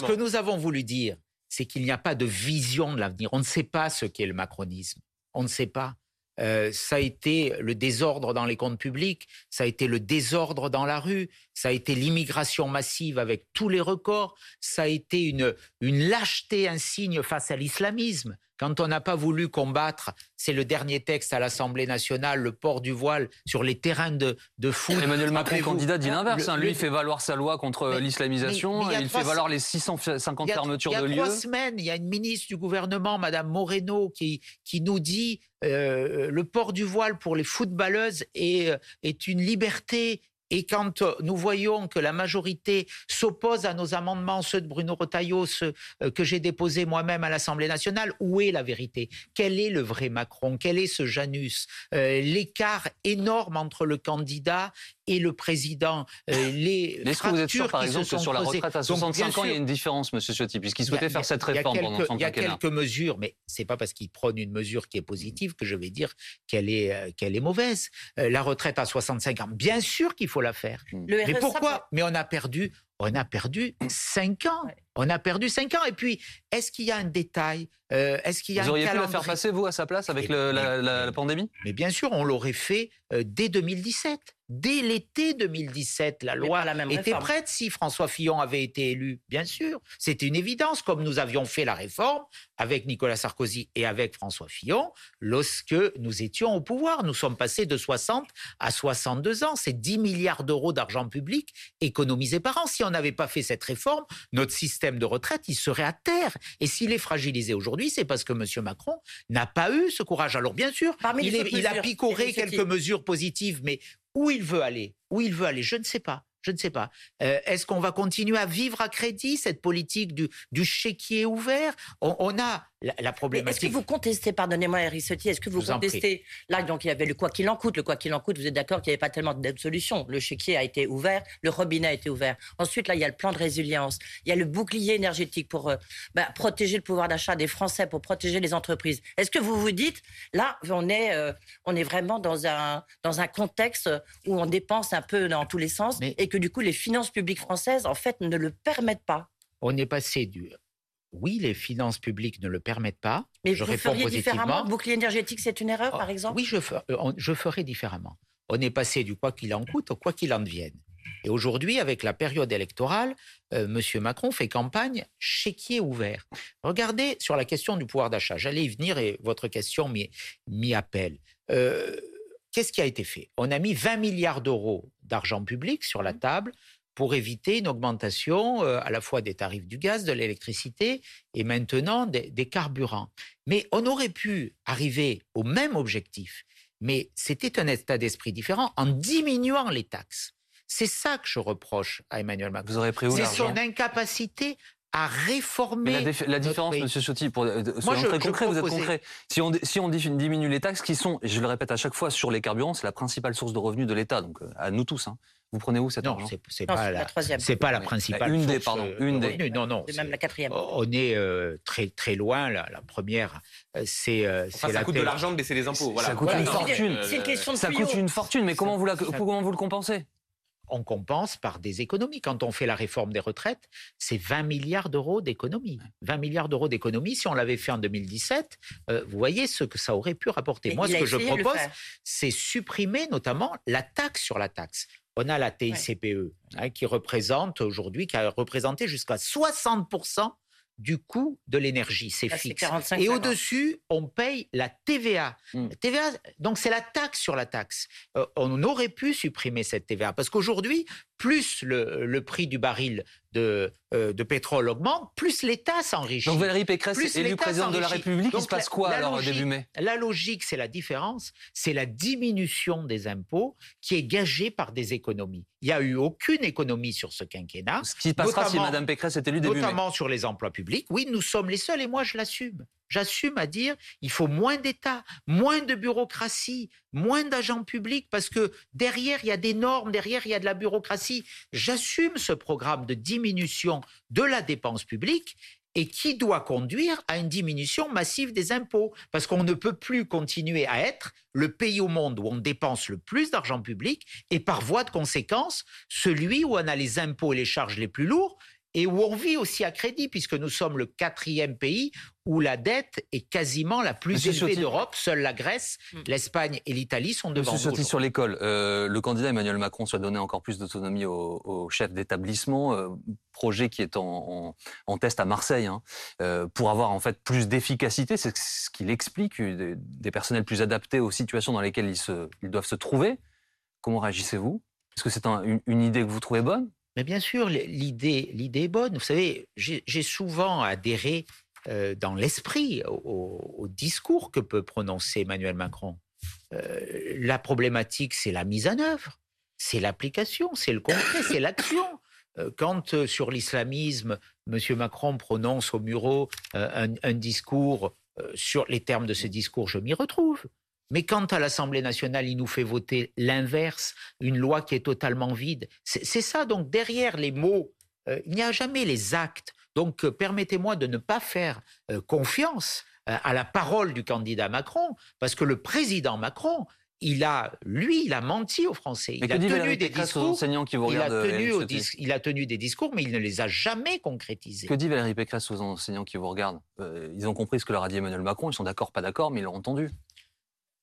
que nous avons voulu dire, c'est qu'il n'y a pas de vision de l'avenir. On ne sait pas ce qu'est le macronisme. On ne sait pas. Euh, ça a été le désordre dans les comptes publics, ça a été le désordre dans la rue, ça a été l'immigration massive avec tous les records, ça a été une, une lâcheté insigne face à l'islamisme. Quand on n'a pas voulu combattre, c'est le dernier texte à l'Assemblée nationale, le port du voile sur les terrains de, de foot. Emmanuel Macron, candidat, dit l'inverse. le- hein. Lui, le- il fait valoir sa loi contre Mais- l'islamisation. il fait valoir les 650 il y a, fermetures il y a de trois lieux. semaines, il y a une ministre du gouvernement, Madame Moreno, qui, qui nous dit euh, le port du voile pour les footballeuses est, euh, est une liberté. Et quand euh, nous voyons que la majorité s'oppose à nos amendements, ceux de Bruno Retailleau, ceux euh, que j'ai déposés moi-même à l'Assemblée nationale, où est la vérité? Quel est le vrai Macron? Quel est ce Janus? Euh, L'écart énorme entre le candidat et le président, euh, les Mais Est-ce que vous êtes sûr, par exemple, que sur la retraite à Donc, 65 bien ans, il y a une différence, Monsieur Ciotti, puisqu'il souhaitait a- faire cette réforme quelques- pendant son Il y a quelques mesures, mais c'est pas parce qu'il prône une mesure qui est positive que je vais dire qu'elle est, euh, qu'elle est mauvaise. Euh, la retraite à 65 ans, bien sûr qu'il faut la faire. Le Mais RSA, pourquoi Mais on a perdu, on a perdu 5 ans. Ouais. On a perdu 5 ans. Et puis, est-ce qu'il y a un détail Euh, Est-ce qu'il y a Vous un auriez pu la faire passer, vous, à sa place, avec le- la, mais- la- mais- la pandémie? Mais bien sûr, on l'aurait fait euh, dès 2017. Dès l'été 2017, la loi pas la même était réforme. prête si François Fillon avait été élu. Bien sûr, c'était une évidence, comme nous avions fait la réforme avec Nicolas Sarkozy et avec François Fillon lorsque nous étions au pouvoir. Nous sommes passés de 60 à 62 ans. C'est 10 milliards d'euros d'argent public économisés par an. Si on n'avait pas fait cette réforme, notre système de retraite, il serait à terre. Et s'il est fragilisé aujourd'hui, c'est parce que M. Macron n'a pas eu ce courage. Alors bien sûr, Parmi il, est- a picoré quelques mesures positives, mais où il veut aller Où il veut aller Je ne sais pas. Je ne sais pas. Euh, Est-ce qu'on va continuer à vivre à crédit cette politique du, du chéquier ouvert? On, on a la, la Mais est-ce que problématique. vous contestez, pardonnez-moi Eric Ciotti, est-ce que vous contestez Là, donc, il y avait le quoi qu'il en coûte. Le quoi qu'il en coûte, vous êtes d'accord qu'il n'y avait pas tellement de solutions. Le chéquier a été ouvert, le robinet a été ouvert. Ensuite, là, il y a le plan de résilience. Il y a le bouclier énergétique pour euh, bah, protéger le pouvoir d'achat des Français, pour protéger les entreprises. Est-ce que vous vous dites, là, on est, euh, on est vraiment dans un, dans un contexte où on dépense un peu dans tous les sens Mais- et que du coup, les finances publiques françaises, en fait, ne le permettent pas? On est passé du. Oui, les finances publiques ne le permettent pas. Mais je vous réponds feriez différemment positivement. Bouclier énergétique, c'est une erreur, Oh, par exemple Oui, je, fer- euh, je ferai différemment. On est passé du quoi qu'il en coûte au quoi qu'il en devienne. Et aujourd'hui, avec la période électorale, euh, M. Macron fait campagne chéquier ouvert. Regardez sur la question du pouvoir d'achat. J'allais y venir et votre question m'y m'y appelle. Euh, Qu'est-ce qui a été fait? On a mis 20 milliards d'euros d'argent public sur la table pour éviter une augmentation euh, à la fois des tarifs du gaz, de l'électricité et maintenant des, des carburants. Mais on aurait pu arriver au même objectif, mais c'était un état d'esprit différent en diminuant les taxes. C'est ça que je reproche à Emmanuel Macron. Vous aurez pris où C'est son incapacité à réformer. Mais la, la différence. Monsieur Ciotti, pour, euh, Moi, je- très je concret, vous êtes concret. Si on, si on di- diminue les taxes, qui sont, je le répète à chaque fois, sur les carburants, c'est la principale source de revenus de l'État. Donc, euh, à nous tous. hein. Vous prenez où cet Non, argent c'est pas la, troisième. c'est pas la principale. une des, pardon, euh, une de des. Non, non. C'est même la quatrième. On est euh, très très loin. La, la première, euh, c'est euh, Enfin, ça la coûte de télé- l'argent de baisser les impôts. Voilà. Ça coûte Voilà. une Non, fortune. C'est une question de Ça coûte une fortune, mais comment vous, la, Ça- comment vous le compensez on compense par des économies. Quand on fait la réforme des retraites, c'est 20 milliards d'euros d'économies. 20 milliards d'euros d'économies, si on l'avait fait en 2017, euh, vous voyez ce que ça aurait pu rapporter. Moi, ce que je propose, c'est supprimer notamment la taxe sur la taxe. On a la TICPE hein, qui représente aujourd'hui, qui a représenté jusqu'à 60% du coût de l'énergie, c'est fixe. Et au-dessus, on paye la TVA. Hmm. TVA, donc c'est la taxe sur la taxe. Euh, on aurait pu supprimer cette TVA parce qu'aujourd'hui, plus le, prix du baril de, euh, de pétrole augmente, plus l'État s'enrichit. Donc Valérie Pécresse est élue présidente de la République, il se passe quoi alors début mai? La logique, c'est la différence, c'est la diminution des impôts qui est gagée par des économies. Il n'y a eu aucune économie sur ce quinquennat. Ce qui passera si Mme Pécresse est élue début mai. Notamment sur les emplois publics. Oui, nous sommes les seuls et moi je l'assume. J'assume à dire il faut moins d'État, moins de bureaucratie, moins d'agents publics parce que derrière il y a des normes, derrière il y a de la bureaucratie. J'assume ce programme de diminution de la dépense publique et qui doit conduire à une diminution massive des impôts. Parce qu'on ne peut plus continuer à être le pays au monde où on dépense le plus d'argent public et par voie de conséquence, celui où on a les impôts et les charges les plus lourds et où on vit aussi à crédit, puisque nous sommes le quatrième pays où la dette est quasiment la plus élevée d'Europe. Seule la Grèce, mm. l'Espagne et l'Italie sont devant Monsieur nous. sur l'école, euh, le candidat Emmanuel Macron souhaite donner encore plus d'autonomie aux, chefs d'établissement, euh, projet qui est en, test à Marseille, hein, euh, pour avoir en fait plus d'efficacité. C'est ce qu'il explique, des, personnels plus adaptés aux situations dans lesquelles ils, se, ils doivent se trouver. Comment réagissez-vous? Est-ce que c'est une idée que vous trouvez bonne? Mais bien sûr, l'idée, l'idée est bonne. Vous savez, j'ai souvent adhéré euh, dans l'esprit au, discours que peut prononcer Emmanuel Macron. Euh, la problématique, c'est la mise en œuvre, c'est l'application, c'est le concret, c'est l'action. Euh, quand sur l'islamisme, M. Macron prononce au Muro un, un, discours, sur les termes de ce discours, je m'y retrouve. Mais quand à l'Assemblée nationale, il nous fait voter l'inverse, une loi qui est totalement vide, c'est ça. Donc derrière les mots, euh, il n'y a jamais les actes. Donc euh, permettez-moi de ne pas faire euh, confiance à la parole du candidat Macron, parce que le président Macron, il a, lui, il a menti aux Français. il a tenu des discours. Enseignants qui vous il, a tenu il a tenu des discours, mais il ne les a jamais concrétisés. Que dit Valérie Pécresse aux enseignants qui vous regardent? Ils ont compris ce que leur a dit Emmanuel Macron. Ils sont d'accord, pas d'accord, mais ils l'ont entendu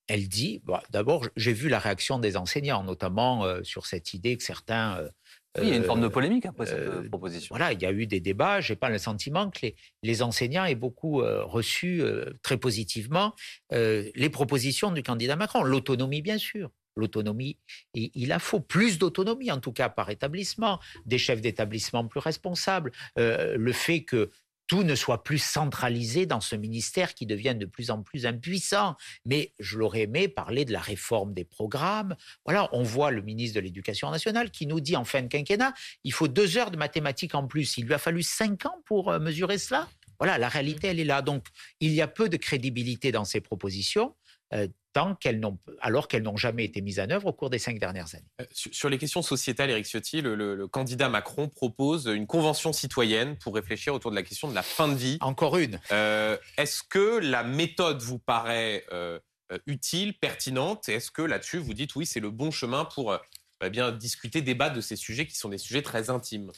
elle dit, bah, d'abord, j'ai vu la réaction des enseignants, notamment euh, sur cette idée que certains... Euh, oui, il y a une forme de euh, polémique après cette proposition. Voilà, il y a eu des débats. Je n'ai pas le sentiment que les, enseignants aient beaucoup reçu très positivement les propositions du candidat Macron. L'autonomie, bien sûr. L'autonomie, il a faut plus d'autonomie, en tout cas par établissement, des chefs d'établissement plus responsables. le fait que tout ne soit plus centralisé dans ce ministère qui devient de plus en plus impuissant. Mais je l'aurais aimé parler de la réforme des programmes. Voilà, on voit le ministre de l'Éducation nationale qui nous dit en fin de quinquennat, il faut deux heures de mathématiques en plus. Il lui a fallu cinq ans pour euh, mesurer cela. Voilà, la réalité, elle est là. Donc, il y a peu de crédibilité dans ces propositions. Euh, tant qu'elles n'ont, alors qu'elles n'ont jamais été mises en œuvre au cours des cinq dernières années. Euh, sur les questions sociétales, Éric Ciotti, le, candidat Macron propose une convention citoyenne pour réfléchir autour de la question de la fin de vie. Encore une. Euh, est-ce que la méthode vous paraît euh, utile, pertinente? Est-ce que là-dessus, vous dites oui, c'est le bon chemin pour eh bien discuter, débattre de ces sujets qui sont des sujets très intimes?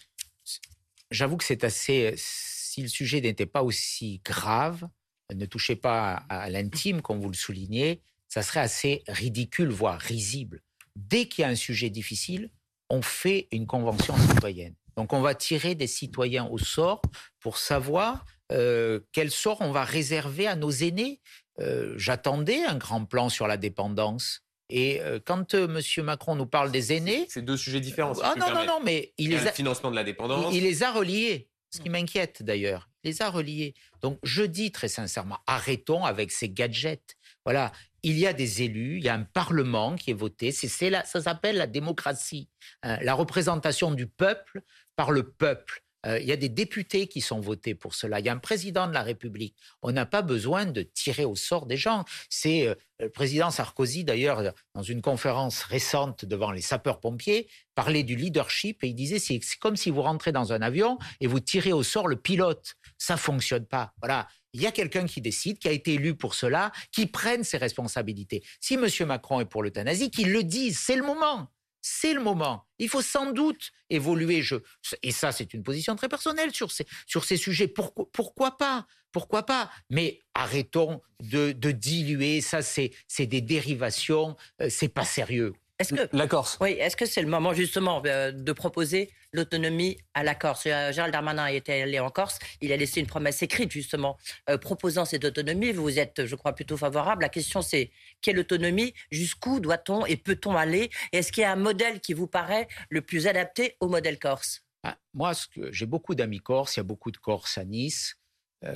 J'avoue que c'est assez. Si le sujet n'était pas aussi grave, ne touchait pas à l'intime, comme vous le soulignez, ça serait assez ridicule, voire risible. Dès qu'il y a un sujet difficile, on fait une convention citoyenne. Donc on va tirer des citoyens au sort pour savoir euh, quel sort on va réserver à nos aînés. Euh, j'attendais un grand plan sur la dépendance. Et euh, quand M. Macron nous parle des aînés... C'est deux sujets différents. ah non, non, non, mais il, les a... Le financement de la dépendance. il les a reliés. Ce qui m'inquiète d'ailleurs, il les a reliés. Donc je dis très sincèrement, arrêtons avec ces gadgets. Voilà, il y a des élus, il y a un parlement qui est voté. C'est, ça s'appelle la démocratie, hein, la représentation du peuple par le peuple. Euh, il y a des députés qui sont votés pour cela. Il y a un président de la République. On n'a pas besoin de tirer au sort des gens. C'est euh, le président Sarkozy, d'ailleurs, dans une conférence récente devant les sapeurs-pompiers, parlait du leadership et il disait c'est comme si vous rentrez dans un avion et vous tirez au sort le pilote. Ça fonctionne pas. Voilà il y a quelqu'un qui décide, qui a été élu pour cela, qui prenne ses responsabilités. Si M. Macron est pour l'euthanasie, qu'il le dise, c'est le moment. C'est le moment. Il faut sans doute évoluer. Je, et ça, c'est une position très personnelle sur ces, sur ces sujets. Pourquoi, pourquoi pas Pourquoi pas? Mais arrêtons de, de diluer. Ça, c'est des dérivations. Euh, c'est pas sérieux. Est-ce que la Corse. Oui, est-ce que c'est le moment justement euh, de proposer l'autonomie à la Corse? Euh, Gérald Darmanin était allé en Corse, il a laissé une promesse écrite justement euh, proposant cette autonomie. Vous êtes, je crois, plutôt favorable. La question c'est quelle autonomie? Jusqu'où doit-on et peut-on aller? Est-ce qu'il y a un modèle qui vous paraît le plus adapté au modèle corse? Ah, Moi, j'ai beaucoup d'amis corse, il y a beaucoup de Corse à Nice.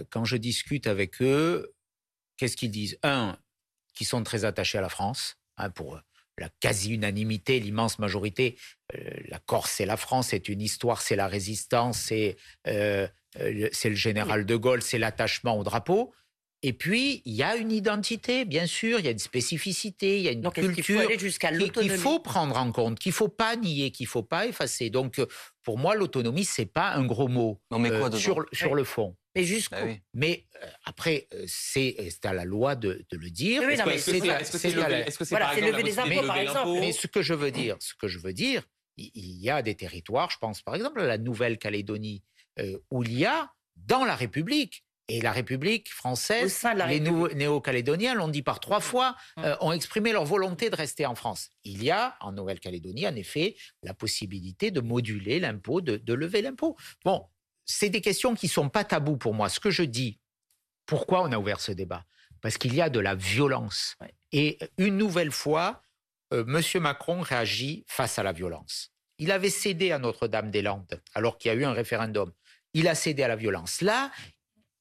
quand je discute avec eux, qu'est-ce qu'ils disent? Un, qu'ils sont très attachés à la France, hein, pour la quasi-unanimité, l'immense majorité. Euh, la Corse, c'est la France, c'est une histoire, c'est la résistance, c'est euh, euh, le général de Gaulle, c'est l'attachement au drapeau. Et puis, il y a une identité, bien sûr, il y a une spécificité, il y a une culture qu'il faut prendre en compte, qu'il faut pas nier, qu'il faut pas effacer. Donc, pour moi, l'autonomie, c'est pas un gros mot non, mais quoi, sur, sur le fond. Mais jusqu'où bah Mais après, c'est à la loi de, le dire. Oui, est-ce que c'est lever, des impôts, par exemple Mais ce que je veux dire, ce que je veux dire, il y a des territoires, je pense par exemple à la Nouvelle-Calédonie, où il y a, dans la République, et la République française, les néo-calédoniens l'ont dit par trois fois, hum. euh, ont exprimé leur volonté de rester en France. Il y a en Nouvelle-Calédonie, en effet, la possibilité de moduler l'impôt, de, lever l'impôt. Bon, c'est des questions qui ne sont pas tabous pour moi. Ce que je dis, pourquoi on a ouvert ce débat? Parce qu'il y a de la violence. Et une nouvelle fois, euh, M. Macron réagit face à la violence. Il avait cédé à Notre-Dame-des-Landes alors qu'il y a eu un référendum. Il a cédé à la violence. Là,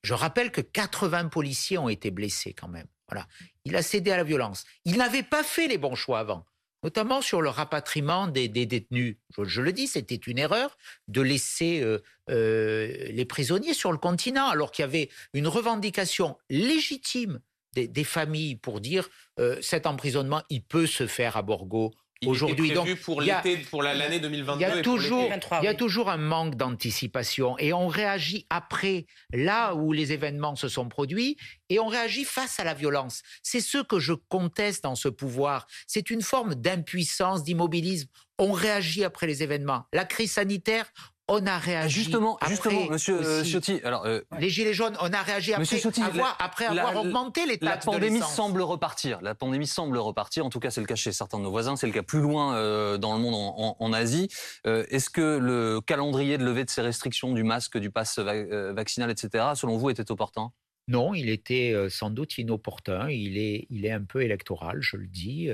je rappelle que 80 policiers ont été blessés quand même. Voilà. Il a cédé à la violence. Il n'avait pas fait les bons choix avant, notamment sur le rapatriement des, détenus. Je, le dis, c'était une erreur de laisser euh, euh, les prisonniers sur le continent, alors qu'il y avait une revendication légitime des, familles pour dire euh, cet emprisonnement, il peut se faire à Borgo aujourd'hui. Donc, pour l'été, pour l'année 2022. Il y a toujours, il y a toujours un manque d'anticipation et on réagit après, là où les événements se sont produits, et on réagit face à la violence. C'est ce que je conteste dans ce pouvoir. C'est une forme d'impuissance, d'immobilisme. On réagit après les événements. La crise sanitaire, on a réagi. Justement, justement, Monsieur euh, Ciotti. Alors, euh, les gilets jaunes, on a réagi après, avoir, après avoir augmenté les taxes La pandémie semble repartir. La pandémie semble repartir. En tout cas, c'est le cas chez certains de nos voisins. C'est le cas plus loin euh, dans le monde, en, Asie. Est-ce que le calendrier de levée de ces restrictions du masque, du pass vaccinal, etc., selon vous, était opportun? Non, il était sans doute inopportun. Il est, il est un peu électoral, je le dis.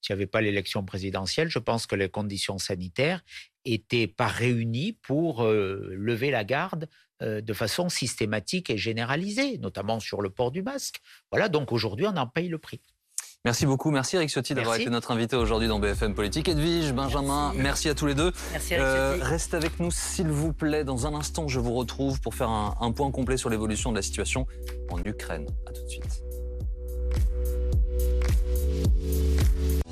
S'il n'y avait pas l'élection présidentielle, je pense que les conditions sanitaires n'étaient pas réunies pour lever la garde de façon systématique et généralisée, notamment sur le port du masque. Voilà, donc aujourd'hui, on en paye le prix. Merci beaucoup. Merci Eric Ciotti d'avoir été notre invité aujourd'hui dans BFM Politique. Edwige, Benjamin, merci, à tous les deux. Merci Eric euh, Reste avec nous s'il vous plaît. Dans un instant, je vous retrouve pour faire un, un point complet sur l'évolution de la situation en Ukraine. À tout de suite.